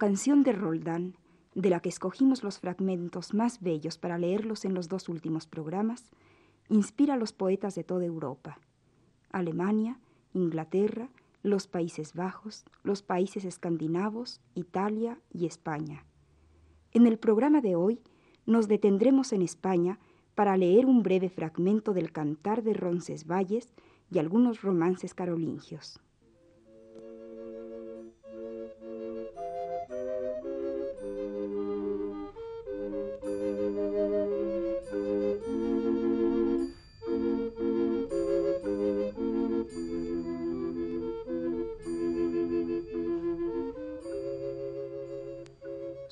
Canción de Roldán, de la que escogimos los fragmentos más bellos para leerlos en los dos últimos programas, inspira a los poetas de toda Europa, Alemania, Inglaterra, los Países Bajos, los países escandinavos, Italia y España. En el programa de hoy nos detendremos en España para leer un breve fragmento del Cantar de Roncesvalles y algunos romances carolingios.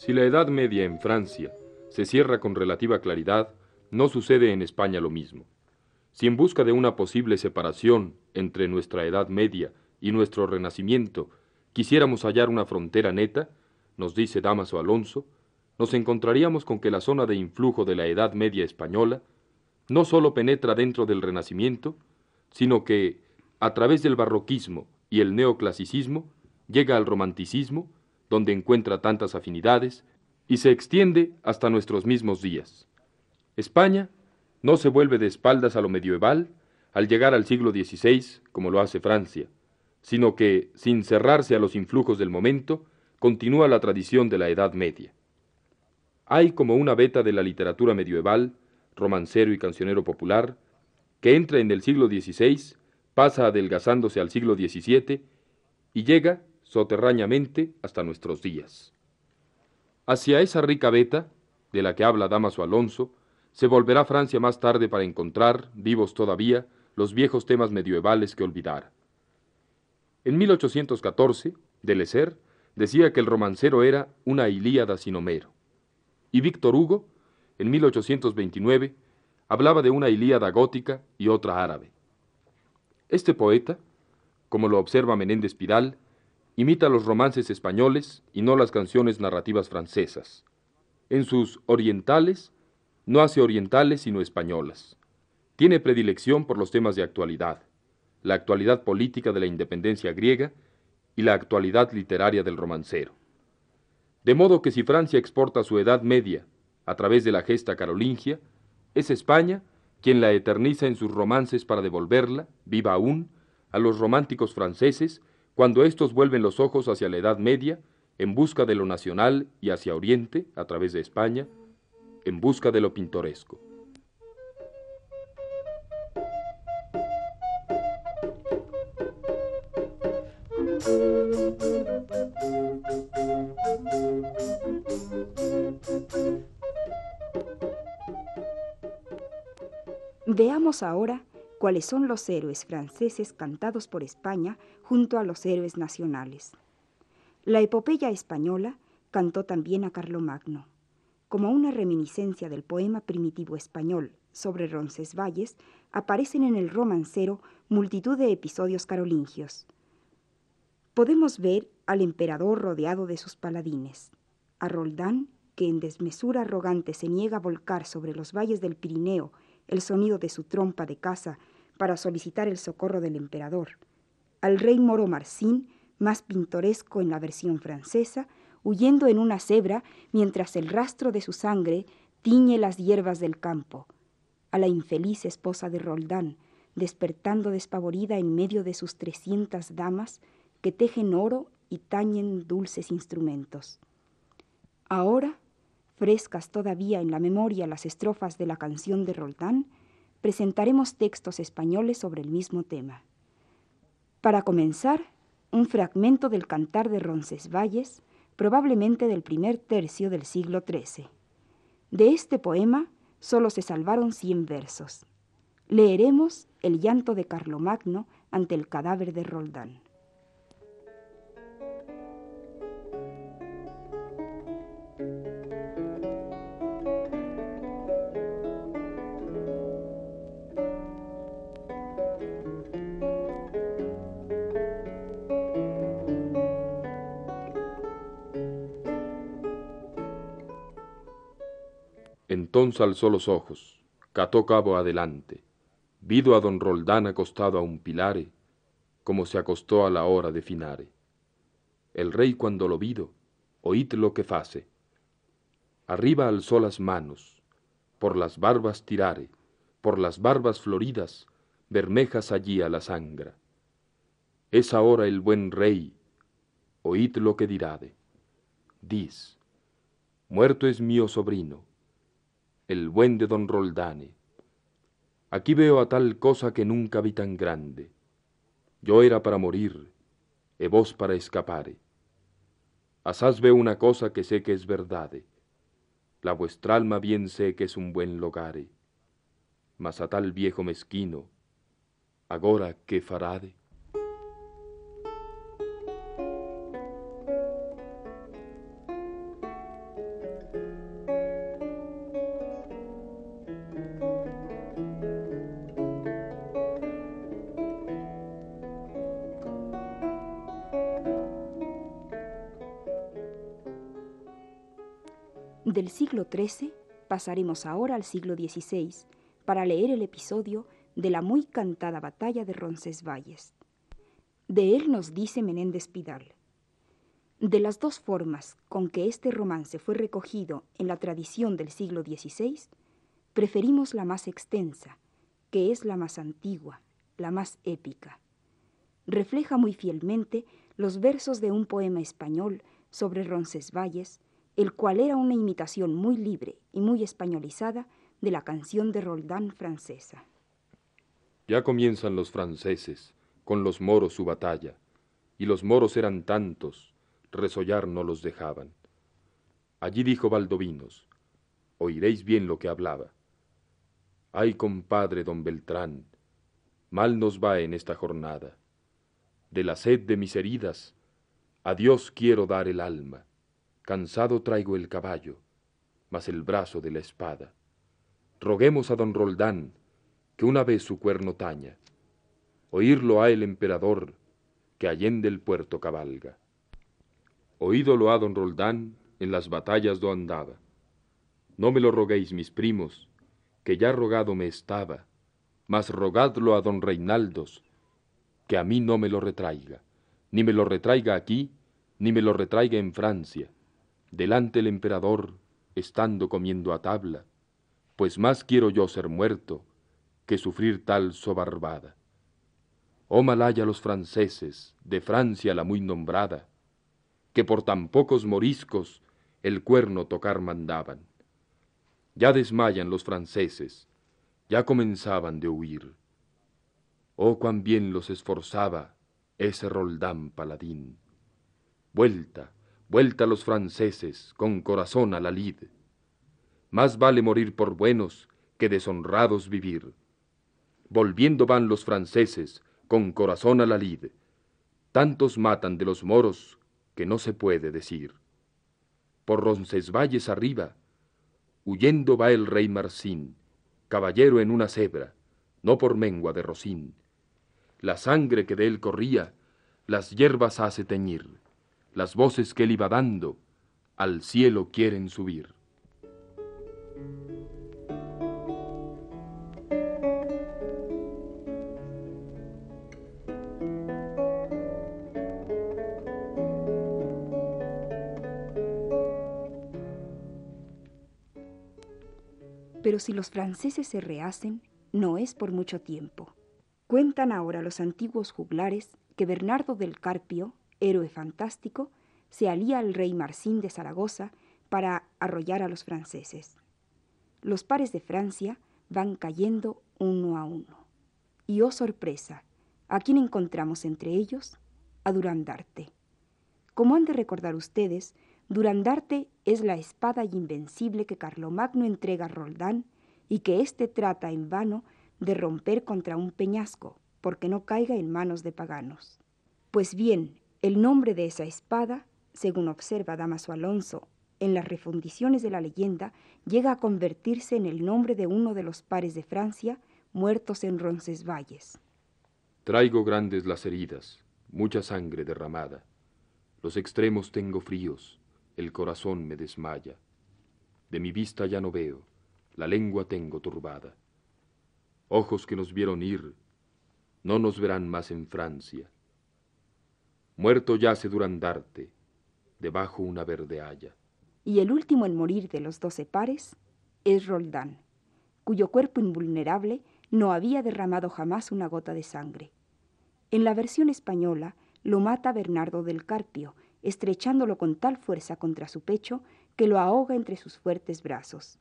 Si la Edad Media en Francia se cierra con relativa claridad, no sucede en España lo mismo. Si en busca de una posible separación entre nuestra Edad Media y nuestro Renacimiento quisiéramos hallar una frontera neta, nos dice Damaso Alonso, nos encontraríamos con que la zona de influjo de la Edad Media española no sólo penetra dentro del Renacimiento, sino que, a través del barroquismo y el neoclasicismo, llega al romanticismo, donde encuentra tantas afinidades, y se extiende hasta nuestros mismos días. España no se vuelve de espaldas a lo medieval al llegar al siglo XVI, como lo hace Francia, sino que, sin cerrarse a los influjos del momento, continúa la tradición de la Edad Media. Hay como una beta de la literatura medieval, romancero y cancionero popular, que entra en el siglo XVI, pasa adelgazándose al siglo XVII y llega soterrañamente hasta nuestros días. Hacia esa rica beta, de la que habla Damaso Alonso, se volverá Francia más tarde para encontrar, vivos todavía, los viejos temas medievales que olvidara. En 1814, Deleuze decía que el romancero era una Ilíada sin Homero. Y Víctor Hugo, en 1829, hablaba de una Ilíada gótica y otra árabe. Este poeta, como lo observa Menéndez Pidal, imita los romances españoles y no las canciones narrativas francesas. En sus orientales, no hace orientales sino españolas. Tiene predilección por los temas de actualidad, la actualidad política de la independencia griega y la actualidad literaria del romancero. De modo que si Francia exporta su Edad Media a través de la gesta carolingia, es España quien la eterniza en sus romances para devolverla, viva aún, a los románticos franceses cuando éstos vuelven los ojos hacia la Edad Media en busca de lo nacional y hacia Oriente, a través de España, en busca de lo pintoresco. Veamos ahora cuáles son los héroes franceses cantados por España junto a los héroes nacionales. La epopeya española cantó también a Carlomagno como una reminiscencia del poema primitivo español sobre Roncesvalles, aparecen en el romancero multitud de episodios carolingios. Podemos ver al emperador rodeado de sus paladines, a Roldán, que en desmesura arrogante se niega a volcar sobre los valles del Pirineo el sonido de su trompa de caza para solicitar el socorro del emperador, al rey moro Marcín, más pintoresco en la versión francesa, huyendo en una cebra mientras el rastro de su sangre tiñe las hierbas del campo, a la infeliz esposa de Roldán, despertando despavorida en medio de sus trescientas damas que tejen oro y tañen dulces instrumentos. Ahora, frescas todavía en la memoria las estrofas de la canción de Roldán, presentaremos textos españoles sobre el mismo tema. Para comenzar, un fragmento del cantar de Roncesvalles, probablemente del primer tercio del siglo XIII. De este poema solo se salvaron cien versos. Leeremos el llanto de Carlomagno ante el cadáver de Roldán. Entonces alzó los ojos, cató cabo adelante, vido a don Roldán acostado a un pilare, como se acostó a la hora de finare. El rey cuando lo vido, oíd lo que face. Arriba alzó las manos, por las barbas tirare, por las barbas floridas, bermejas allí a la sangra. Es ahora el buen rey, oíd lo que dirade. Dis, muerto es mío sobrino, el buen de don Roldane. Aquí veo a tal cosa que nunca vi tan grande. Yo era para morir, e vos para escapare. Asaz veo una cosa que sé que es verdade. La vuestra alma bien sé que es un buen logare. Mas a tal viejo mezquino, agora qué farade? Del siglo XIII pasaremos ahora al siglo XVI para leer el episodio de la muy cantada batalla de Roncesvalles. De él nos dice Menéndez Pidal. De las dos formas con que este romance fue recogido en la tradición del siglo XVI, preferimos la más extensa, que es la más antigua, la más épica. Refleja muy fielmente los versos de un poema español sobre Roncesvalles el cual era una imitación muy libre y muy españolizada de la canción de Roldán francesa. Ya comienzan los franceses, con los moros su batalla, y los moros eran tantos, resollar no los dejaban. Allí dijo Valdovinos, oiréis bien lo que hablaba. Ay, compadre don Beltrán, mal nos va en esta jornada. De la sed de mis heridas, a Dios quiero dar el alma Cansado traigo el caballo, mas el brazo de la espada. Roguemos a don Roldán que una vez su cuerno taña. Oírlo ha el emperador que allende el puerto cabalga. Oídolo a don Roldán en las batallas do andaba. No me lo roguéis, mis primos, que ya rogado me estaba, mas rogadlo a don Reinaldos, que a mí no me lo retraiga, ni me lo retraiga aquí, ni me lo retraiga en Francia, delante el emperador, estando comiendo a tabla, pues más quiero yo ser muerto que sufrir tal sobarbada. Oh malaya los franceses, de Francia la muy nombrada, que por tan pocos moriscos el cuerno tocar mandaban. Ya desmayan los franceses, ya comenzaban de huir. Oh cuán bien los esforzaba ese Roldán paladín. Vuelta, vuelta los franceses con corazón a la lid. Más vale morir por buenos que deshonrados vivir. Volviendo van los franceses con corazón a la lid. Tantos matan de los moros que no se puede decir. Por Roncesvalles arriba, huyendo va el rey Marcín, caballero en una cebra, no por mengua de Rocín. La sangre que de él corría, las hierbas hace teñir las voces que él iba dando al cielo quieren subir. Pero si los franceses se rehacen, no es por mucho tiempo. Cuentan ahora los antiguos juglares que Bernardo del Carpio héroe fantástico, se alía al rey Marcín de Zaragoza para arrollar a los franceses. Los pares de Francia van cayendo uno a uno. Y oh sorpresa, ¿a quién encontramos entre ellos? A Durandarte. Como han de recordar ustedes, Durandarte es la espada invencible que Carlomagno entrega a Roldán y que éste trata en vano de romper contra un peñasco, porque no caiga en manos de paganos. Pues bien, el nombre de esa espada, según observa Damaso Alonso en las refundiciones de la leyenda, llega a convertirse en el nombre de uno de los pares de Francia muertos en Roncesvalles. Traigo grandes las heridas, mucha sangre derramada. Los extremos tengo fríos, el corazón me desmaya. De mi vista ya no veo, la lengua tengo turbada. Ojos que nos vieron ir, no nos verán más en Francia. Muerto yace Durandarte, debajo una verde haya. Y el último en morir de los doce pares es Roldán, cuyo cuerpo invulnerable no había derramado jamás una gota de sangre. En la versión española lo mata Bernardo del Carpio, estrechándolo con tal fuerza contra su pecho que lo ahoga entre sus fuertes brazos.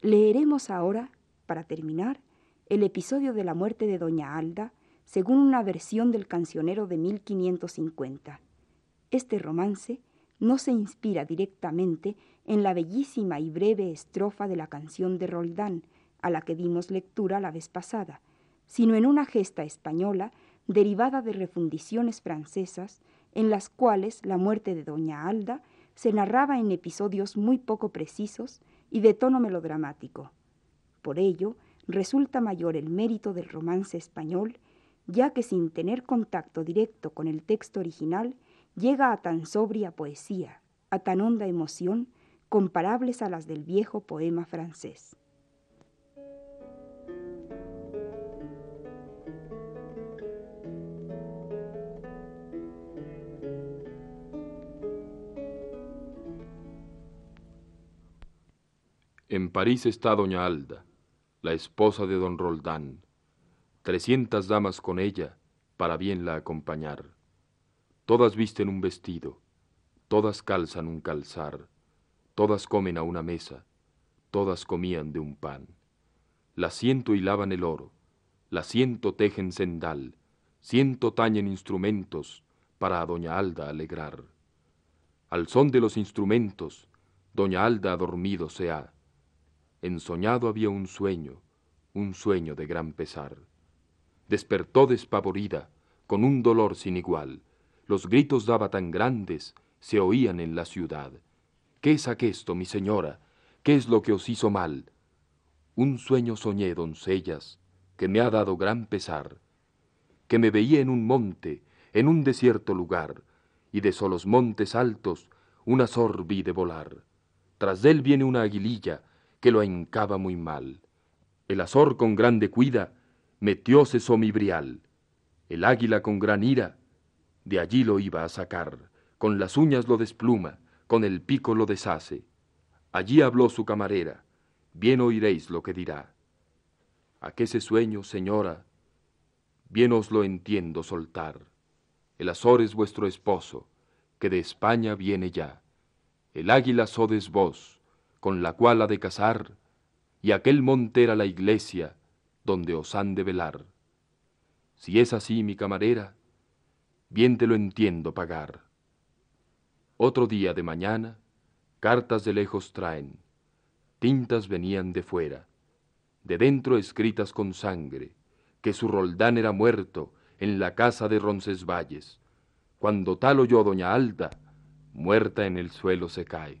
Leeremos ahora, para terminar, el episodio de la muerte de Doña Alda, según una versión del cancionero de 1550. Este romance no se inspira directamente en la bellísima y breve estrofa de la canción de Roldán, a la que dimos lectura la vez pasada, sino en una gesta española derivada de refundiciones francesas en las cuales la muerte de doña Alda se narraba en episodios muy poco precisos y de tono melodramático. Por ello, resulta mayor el mérito del romance español, ya que sin tener contacto directo con el texto original, llega a tan sobria poesía, a tan honda emoción, comparables a las del viejo poema francés. En París está doña Alda, la esposa de don Roldán, trescientas damas con ella para bien la acompañar. Todas visten un vestido, todas calzan un calzar, todas comen a una mesa, todas comían de un pan. Las ciento hilaban el oro, las ciento tejen sendal, ciento tañen instrumentos para a doña Alda alegrar. Al son de los instrumentos, doña Alda dormido se ha ensoñado había un sueño, un sueño de gran pesar. Despertó despavorida, con un dolor sin igual. Los gritos daba tan grandes, se oían en la ciudad. ¿Qué es aquesto, mi señora? ¿Qué es lo que os hizo mal? Un sueño soñé, doncellas, que me ha dado gran pesar, que me veía en un monte, en un desierto lugar, y de solos montes altos un azor vi de volar. Tras él viene una aguililla, que lo encaba muy mal. El azor con grande cuida metióse so mi brial. El águila con gran ira de allí lo iba a sacar. Con las uñas lo despluma, con el pico lo deshace. Allí habló su camarera, bien oiréis lo que dirá. ¿A qué se sueño, señora? Bien os lo entiendo soltar. El azor es vuestro esposo, que de España viene ya. El águila sodes vos, con la cual ha de casar, y aquel monte era la iglesia donde os han de velar. Si es así, mi camarera, bien te lo entiendo pagar. Otro día de mañana, cartas de lejos traen, tintas venían de fuera, de dentro escritas con sangre, que su Roldán era muerto en la casa de Roncesvalles. Cuando tal oyó doña Alda, muerta en el suelo se cae.